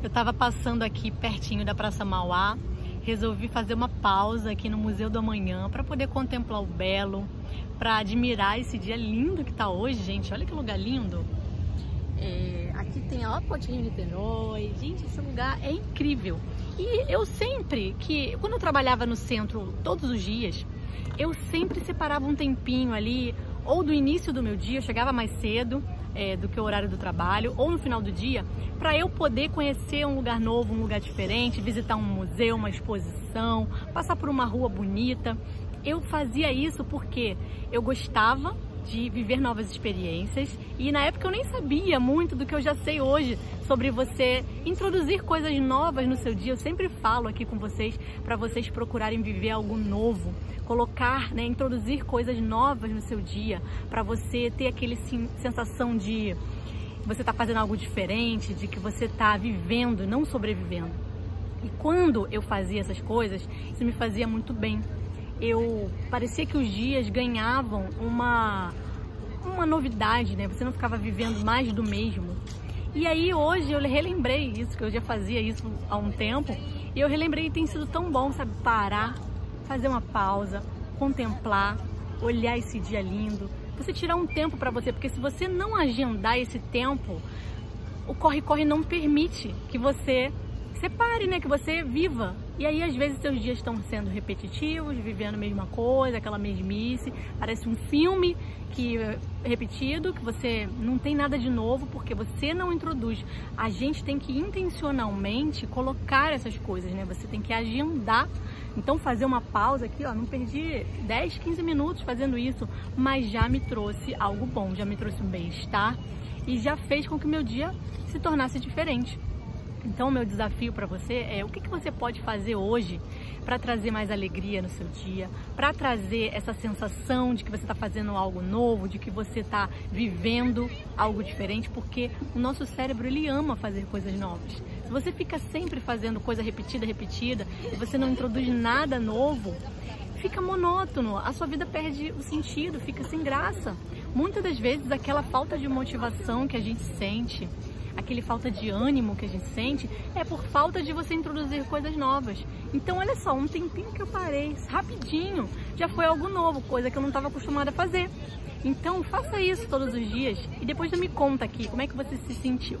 Eu estava passando aqui pertinho da Praça Mauá, resolvi fazer uma pausa aqui no Museu do Amanhã para poder contemplar o belo, para admirar esse dia lindo que está hoje, gente. Olha que lugar lindo. É, aqui tem a Ponte Rio Niterói. Gente, esse lugar é incrível. E eu sempre que, quando eu trabalhava no centro todos os dias, eu sempre separava um tempinho ali, ou do início do meu dia, eu chegava mais cedo é, do que o horário do trabalho, ou no final do dia, para eu poder conhecer um lugar novo, um lugar diferente, visitar um museu, uma exposição, passar por uma rua bonita. Eu fazia isso porque eu gostava de viver novas experiências e na época eu nem sabia muito do que eu já sei hoje sobre você introduzir coisas novas no seu dia. Eu sempre falo aqui com vocês para vocês procurarem viver algo novo, colocar, né, introduzir coisas novas no seu dia, para você ter aquele sim, sensação de você está fazendo algo diferente, de que você está vivendo, não sobrevivendo. E quando eu fazia essas coisas, isso me fazia muito bem eu parecia que os dias ganhavam uma uma novidade, né? Você não ficava vivendo mais do mesmo. E aí hoje eu relembrei isso, que eu já fazia isso há um tempo, e eu relembrei que tem sido tão bom, sabe, parar, fazer uma pausa, contemplar, olhar esse dia lindo, você tirar um tempo para você, porque se você não agendar esse tempo, o corre-corre não permite que você separe, né? Que você viva. E aí, às vezes, seus dias estão sendo repetitivos, vivendo a mesma coisa, aquela mesmice. Parece um filme que repetido, que você não tem nada de novo, porque você não introduz. A gente tem que intencionalmente colocar essas coisas, né? Você tem que agendar. Então, fazer uma pausa aqui, ó, não perdi 10, 15 minutos fazendo isso, mas já me trouxe algo bom, já me trouxe um bem-estar e já fez com que meu dia se tornasse diferente. Então, meu desafio para você é o que, que você pode fazer hoje para trazer mais alegria no seu dia, para trazer essa sensação de que você está fazendo algo novo, de que você está vivendo algo diferente, porque o nosso cérebro ele ama fazer coisas novas. Se você fica sempre fazendo coisa repetida, repetida, e você não introduz nada novo, fica monótono, a sua vida perde o sentido, fica sem graça. Muitas das vezes aquela falta de motivação que a gente sente, aquele falta de ânimo que a gente sente, é por falta de você introduzir coisas novas. Então, olha só, um tempinho que eu parei, rapidinho, já foi algo novo, coisa que eu não estava acostumada a fazer. Então, faça isso todos os dias e depois me conta aqui como é que você se sentiu.